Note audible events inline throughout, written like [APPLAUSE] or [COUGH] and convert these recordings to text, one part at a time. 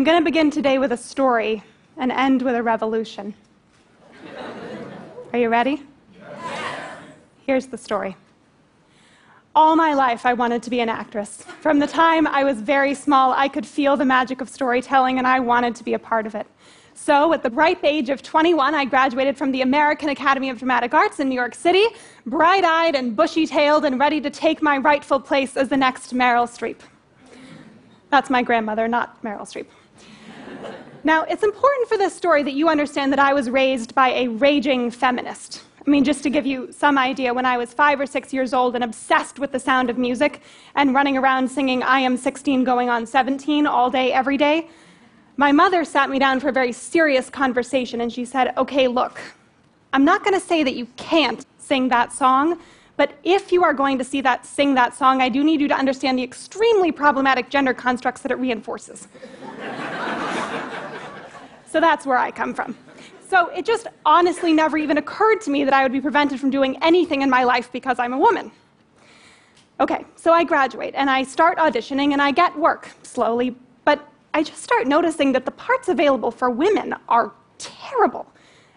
I'm going to begin today with a story and end with a revolution. Are you ready? Yes. Here's the story. All my life, I wanted to be an actress. From the time I was very small, I could feel the magic of storytelling and I wanted to be a part of it. So, at the ripe age of 21, I graduated from the American Academy of Dramatic Arts in New York City, bright eyed and bushy tailed and ready to take my rightful place as the next Meryl Streep. That's my grandmother, not Meryl Streep. Now, it's important for this story that you understand that I was raised by a raging feminist. I mean, just to give you some idea, when I was five or six years old and obsessed with the sound of music and running around singing I Am 16 Going on 17 all day, every day, my mother sat me down for a very serious conversation and she said, Okay, look, I'm not going to say that you can't sing that song, but if you are going to see that, sing that song, I do need you to understand the extremely problematic gender constructs that it reinforces. So that's where I come from. So it just honestly never even occurred to me that I would be prevented from doing anything in my life because I'm a woman. Okay, so I graduate and I start auditioning and I get work slowly but I just start noticing that the parts available for women are terrible.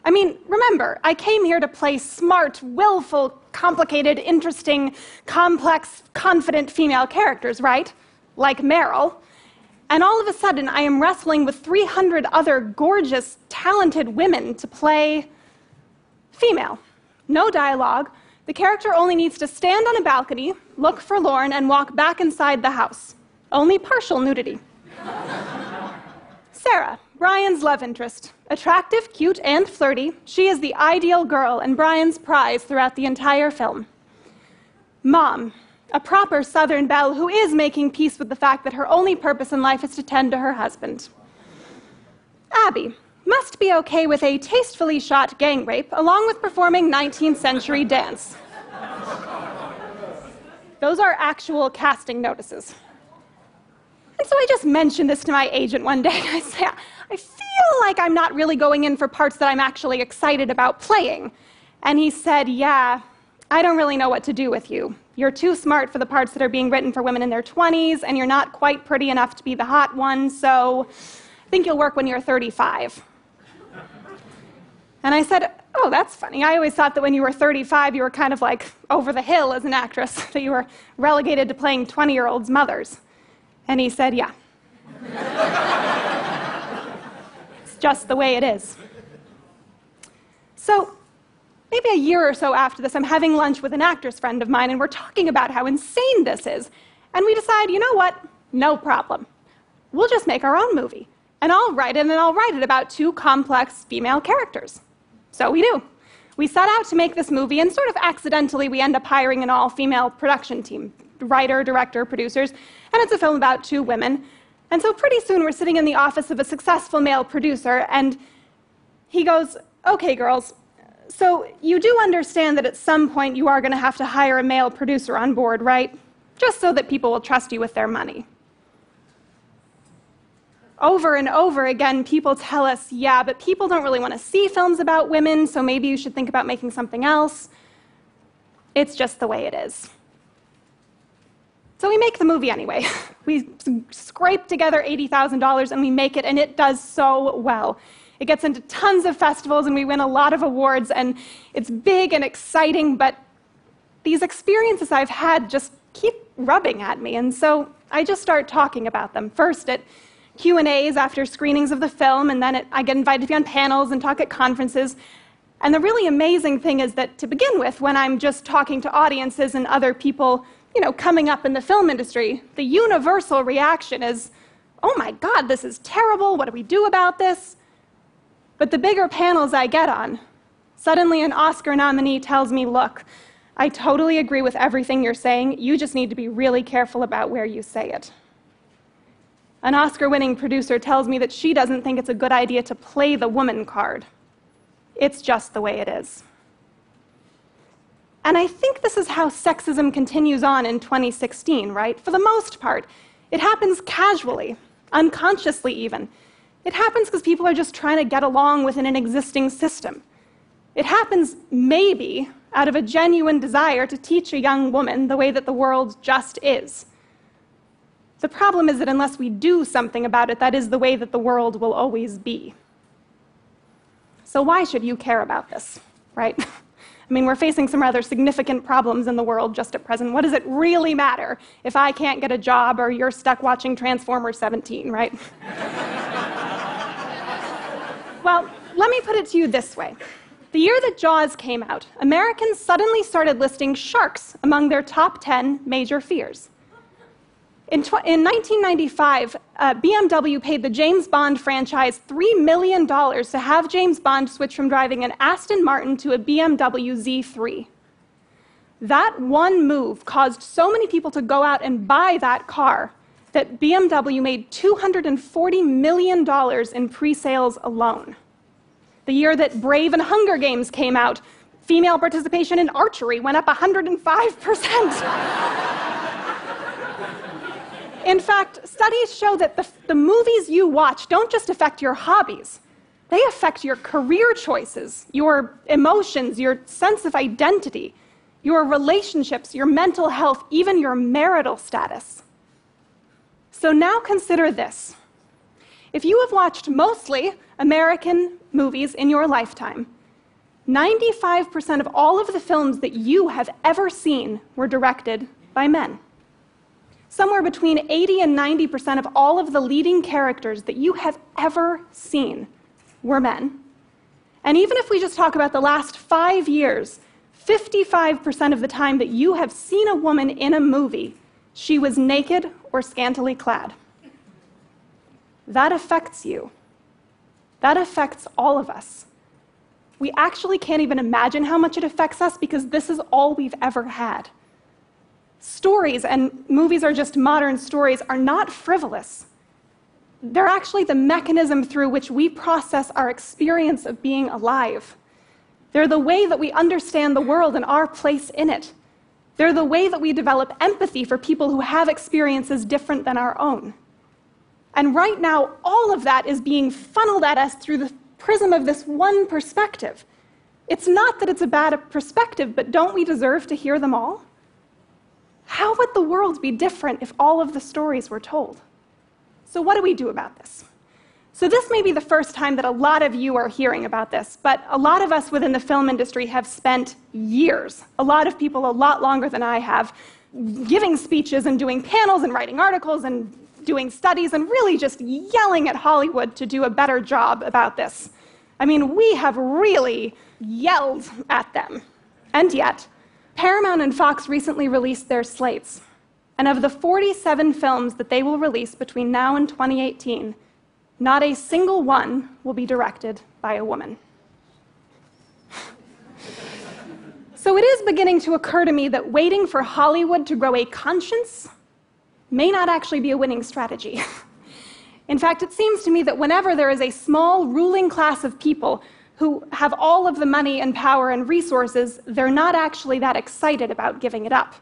I mean, remember, I came here to play smart, willful, complicated, interesting, complex, confident female characters, right? Like Meryl. And all of a sudden, I am wrestling with 300 other gorgeous, talented women to play female. No dialogue. The character only needs to stand on a balcony, look forlorn, and walk back inside the house. Only partial nudity. Sarah, Brian's love interest. Attractive, cute, and flirty, she is the ideal girl and Brian's prize throughout the entire film. Mom, a proper Southern belle who is making peace with the fact that her only purpose in life is to tend to her husband. Abby, must be okay with a tastefully shot gang rape along with performing 19th century dance. Those are actual casting notices. And so I just mentioned this to my agent one day. I said, I feel like I'm not really going in for parts that I'm actually excited about playing. And he said, Yeah, I don't really know what to do with you. You're too smart for the parts that are being written for women in their 20s, and you're not quite pretty enough to be the hot one, so I think you'll work when you're 35. And I said, Oh, that's funny. I always thought that when you were 35, you were kind of like over the hill as an actress, [LAUGHS] that you were relegated to playing 20 year olds' mothers. And he said, Yeah. [LAUGHS] it's just the way it is. So, maybe a year or so after this, I'm having lunch with an actress friend of mine, and we're talking about how insane this is. And we decide, you know what? No problem. We'll just make our own movie. And I'll write it, and I'll write it about two complex female characters. So we do. We set out to make this movie, and sort of accidentally, we end up hiring an all female production team writer, director, producers, and it's a film about two women. And so pretty soon we're sitting in the office of a successful male producer, and he goes, Okay, girls, so you do understand that at some point you are going to have to hire a male producer on board, right? Just so that people will trust you with their money. Over and over again, people tell us, yeah, but people don't really want to see films about women, so maybe you should think about making something else. It's just the way it is. So we make the movie anyway. [LAUGHS] we scrape together $80,000 and we make it, and it does so well. It gets into tons of festivals and we win a lot of awards, and it's big and exciting, but these experiences I've had just keep rubbing at me, and so I just start talking about them. First at Q&As after screenings of the film, and then it, I get invited to be on panels and talk at conferences. And the really amazing thing is that to begin with, when I'm just talking to audiences and other people you know, coming up in the film industry, the universal reaction is, oh my God, this is terrible. What do we do about this? But the bigger panels I get on, suddenly an Oscar nominee tells me, look, I totally agree with everything you're saying. You just need to be really careful about where you say it. An Oscar winning producer tells me that she doesn't think it's a good idea to play the woman card. It's just the way it is. And I think this is how sexism continues on in 2016, right? For the most part, it happens casually, unconsciously even. It happens because people are just trying to get along within an existing system. It happens maybe out of a genuine desire to teach a young woman the way that the world just is. The problem is that unless we do something about it, that is the way that the world will always be. So, why should you care about this, right? [LAUGHS] I mean, we're facing some rather significant problems in the world just at present. What does it really matter if I can't get a job or you're stuck watching Transformers 17, right? [LAUGHS] well, let me put it to you this way. The year that Jaws came out, Americans suddenly started listing sharks among their top 10 major fears. In, in 1995, uh, BMW paid the James Bond franchise $3 million to have James Bond switch from driving an Aston Martin to a BMW Z3. That one move caused so many people to go out and buy that car that BMW made $240 million in pre sales alone. The year that Brave and Hunger Games came out, female participation in archery went up 105%. [LAUGHS] In fact, studies show that the, the, movies you watch don't just affect your hobbies, they affect your career choices, your emotions, your sense of identity, your relationships, your mental health, even your marital status. So now consider this. If you have watched mostly American movies in your lifetime, 95% of all of the films that you have ever seen were directed by men somewhere between 80 and 90% of all of the leading characters that you have ever seen were men. And even if we just talk about the last five years, 55% of the time that you have seen a woman in a movie, she was naked or scantily clad. That affects you. That affects all of us. We actually can't even imagine how much it affects us because this is all we've ever had stories, and movies are just modern stories, are not frivolous. They're actually the mechanism through which we process our experience of being alive. They're the way that we understand the world and our place in it. They're the way that we develop empathy for people who have experiences different than our own. And right now, all of that is being funneled at us through the prism of this one perspective. It's not that it's a bad perspective, but don't we deserve to hear them all? How would the world be different if all of the stories were told? So, what do we do about this? So, this may be the first time that a lot of you are hearing about this, but a lot of us within the film industry have spent years, a lot of people a lot longer than I have, giving speeches and doing panels and writing articles and doing studies and really just yelling at Hollywood to do a better job about this. I mean, we have really yelled at them. And yet, Paramount and Fox recently released their slates. And of the 47 films that they will release between now and 2018, not a single one will be directed by a woman. so it is beginning to occur to me that waiting for Hollywood to grow a conscience may not actually be a winning strategy. [LAUGHS] In fact, it seems to me that whenever there is a small ruling class of people who have all of the money and power and resources, they're not actually that excited about giving it up.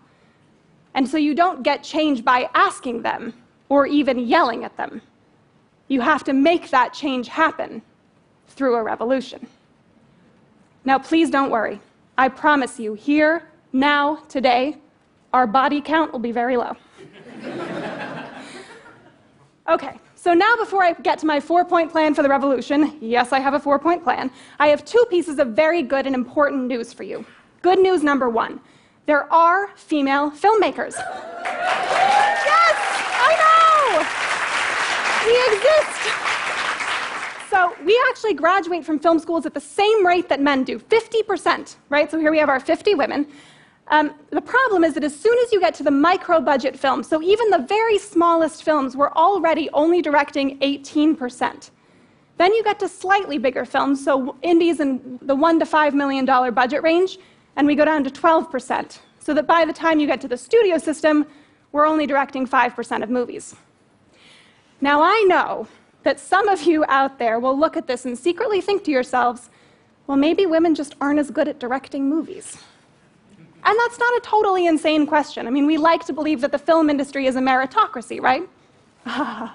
And so you don't get change by asking them or even yelling at them. You have to make that change happen through a revolution. Now, please don't worry. I promise you, here, now, today, our body count will be very low. [LAUGHS] okay, so now, before I get to my four point plan for the revolution, yes, I have a four point plan, I have two pieces of very good and important news for you. Good news number one there are female filmmakers. [LAUGHS] yes, I know! We exist. So, we actually graduate from film schools at the same rate that men do 50%, right? So, here we have our 50 women. Um, the problem is that as soon as you get to the micro budget films, so even the very smallest films, we're already only directing 18%. Then you get to slightly bigger films, so indies in the one to five million dollar budget range, and we go down to 12%. So that by the time you get to the studio system, we're only directing 5% of movies. Now I know that some of you out there will look at this and secretly think to yourselves, well, maybe women just aren't as good at directing movies. And that's not a totally insane question. I mean, we like to believe that the film industry is a meritocracy, right? [LAUGHS]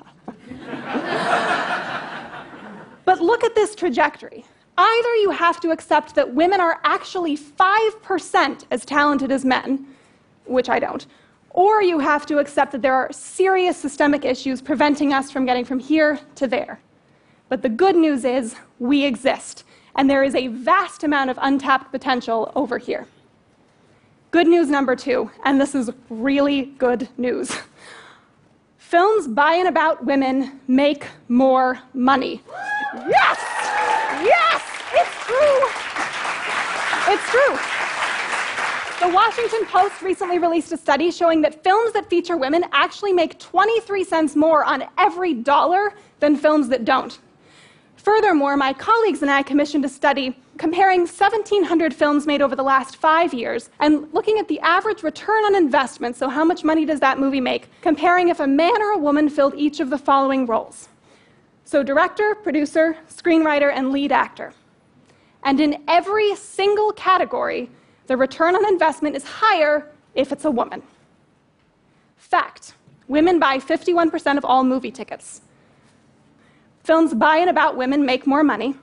but look at this trajectory. Either you have to accept that women are actually 5% as talented as men, which I don't, or you have to accept that there are serious systemic issues preventing us from getting from here to there. But the good news is we exist, and there is a vast amount of untapped potential over here. Good news number two, and this is really good news. Films by and about women make more money. Yes! Yes! It's true! It's true. The Washington Post recently released a study showing that films that feature women actually make 23 cents more on every dollar than films that don't. Furthermore, my colleagues and I commissioned a study comparing 1,700 films made over the last five years and looking at the average return on investment, so how much money does that movie make, comparing if a man or a woman filled each of the following roles. So, director, producer, screenwriter, and lead actor. And in every single category, the return on investment is higher if it's a woman. Fact women buy 51% of all movie tickets. Films by and about women make more money.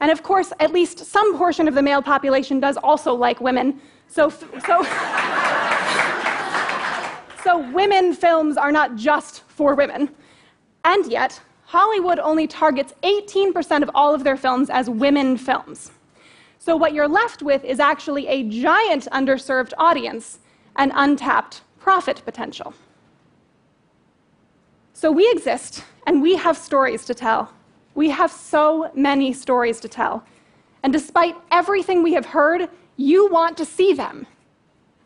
And of course, at least some portion of the male population does also like women. So, so, [LAUGHS] so women films are not just for women. And yet, Hollywood only targets 18% of all of their films as women films. So, what you're left with is actually a giant underserved audience and untapped profit potential. So, we exist and we have stories to tell. We have so many stories to tell. And despite everything we have heard, you want to see them.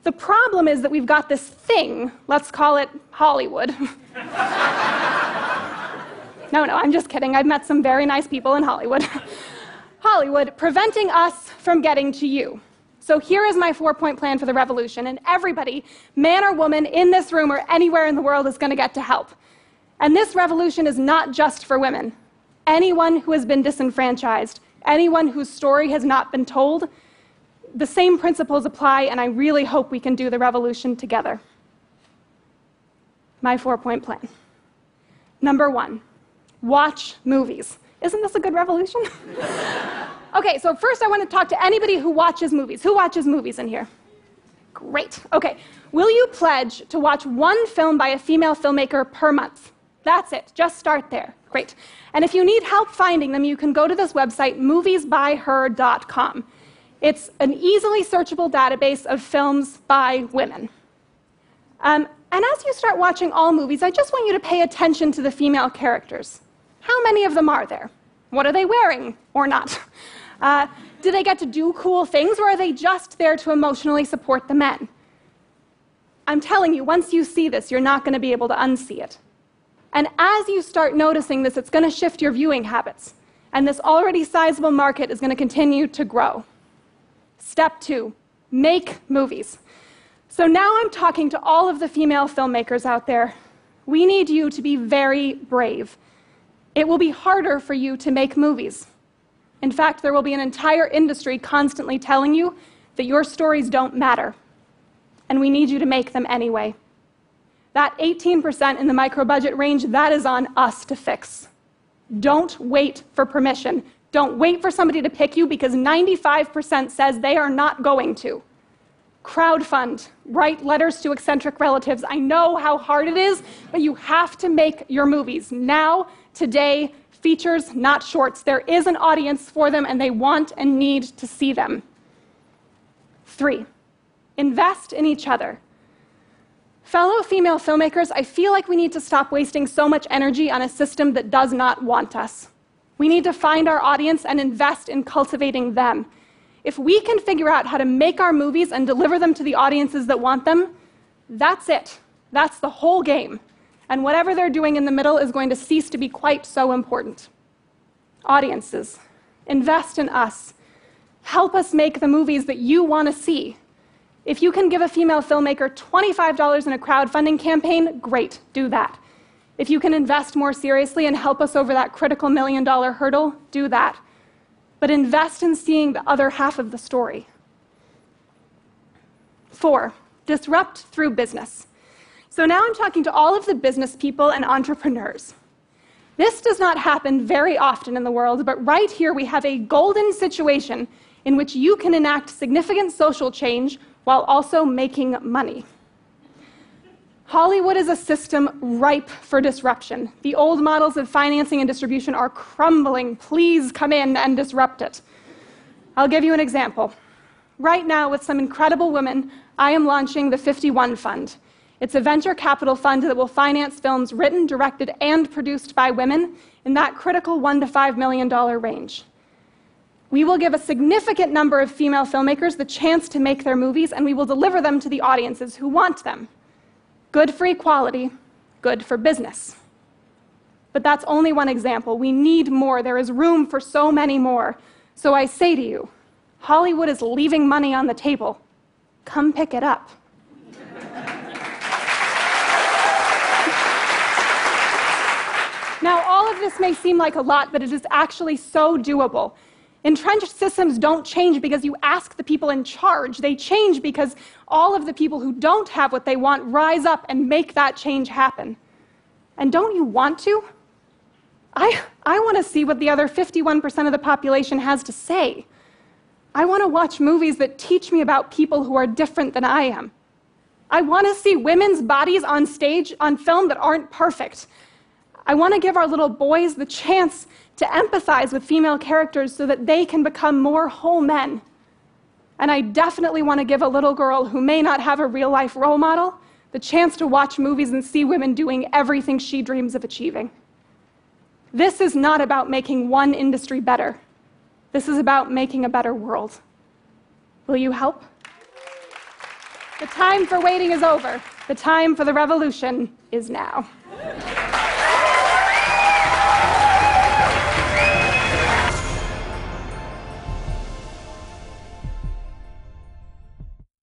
The problem is that we've got this thing, let's call it Hollywood. [LAUGHS] no, no, I'm just kidding. I've met some very nice people in Hollywood. [LAUGHS] Hollywood, preventing us from getting to you. So here is my four point plan for the revolution, and everybody, man or woman, in this room or anywhere in the world is going to get to help. And this revolution is not just for women. Anyone who has been disenfranchised, anyone whose story has not been told, the same principles apply, and I really hope we can do the revolution together. My four point plan. Number one, watch movies. Isn't this a good revolution? [LAUGHS] okay, so first I want to talk to anybody who watches movies. Who watches movies in here? Great. Okay, will you pledge to watch one film by a female filmmaker per month? That's it. Just start there. Great. And if you need help finding them, you can go to this website, moviesbyher.com. It's an easily searchable database of films by women. Um, and as you start watching all movies, I just want you to pay attention to the female characters. How many of them are there? What are they wearing or not? Uh, do they get to do cool things, or are they just there to emotionally support the men? I'm telling you, once you see this, you're not going to be able to unsee it. And as you start noticing this, it's going to shift your viewing habits. And this already sizable market is going to continue to grow. Step two make movies. So now I'm talking to all of the female filmmakers out there. We need you to be very brave. It will be harder for you to make movies. In fact, there will be an entire industry constantly telling you that your stories don't matter. And we need you to make them anyway. That 18% in the micro budget range, that is on us to fix. Don't wait for permission. Don't wait for somebody to pick you because 95% says they are not going to. Crowdfund, write letters to eccentric relatives. I know how hard it is, but you have to make your movies now, today, features, not shorts. There is an audience for them, and they want and need to see them. Three, invest in each other. Fellow female filmmakers, I feel like we need to stop wasting so much energy on a system that does not want us. We need to find our audience and invest in cultivating them. If we can figure out how to make our movies and deliver them to the audiences that want them, that's it. That's the whole game. And whatever they're doing in the middle is going to cease to be quite so important. Audiences, invest in us. Help us make the movies that you want to see. If you can give a female filmmaker $25 in a crowdfunding campaign, great, do that. If you can invest more seriously and help us over that critical million dollar hurdle, do that. But invest in seeing the other half of the story. Four, disrupt through business. So now I'm talking to all of the business people and entrepreneurs. This does not happen very often in the world, but right here we have a golden situation in which you can enact significant social change while also making money. Hollywood is a system ripe for disruption. The old models of financing and distribution are crumbling. Please come in and disrupt it. I'll give you an example. Right now, with some incredible women, I am launching the 51 Fund. It's a venture capital fund that will finance films written, directed, and produced by women in that critical one to five million dollar range. We will give a significant number of female filmmakers the chance to make their movies, and we will deliver them to the audiences who want them. Good for equality, good for business. But that's only one example. We need more. There is room for so many more. So I say to you Hollywood is leaving money on the table. Come pick it up. Now, all of this may seem like a lot, but it is actually so doable. Entrenched systems don't change because you ask the people in charge. They change because all of the people who don't have what they want rise up and make that change happen. And don't you want to? I, I want to see what the other 51% of the population has to say. I want to watch movies that teach me about people who are different than I am. I want to see women's bodies on stage, on film that aren't perfect. I want to give our little boys the chance to empathize with female characters so that they can become more whole men. And I definitely want to give a little girl who may not have a real life role model the chance to watch movies and see women doing everything she dreams of achieving. This is not about making one industry better. This is about making a better world. Will you help? The time for waiting is over. The time for the revolution is now.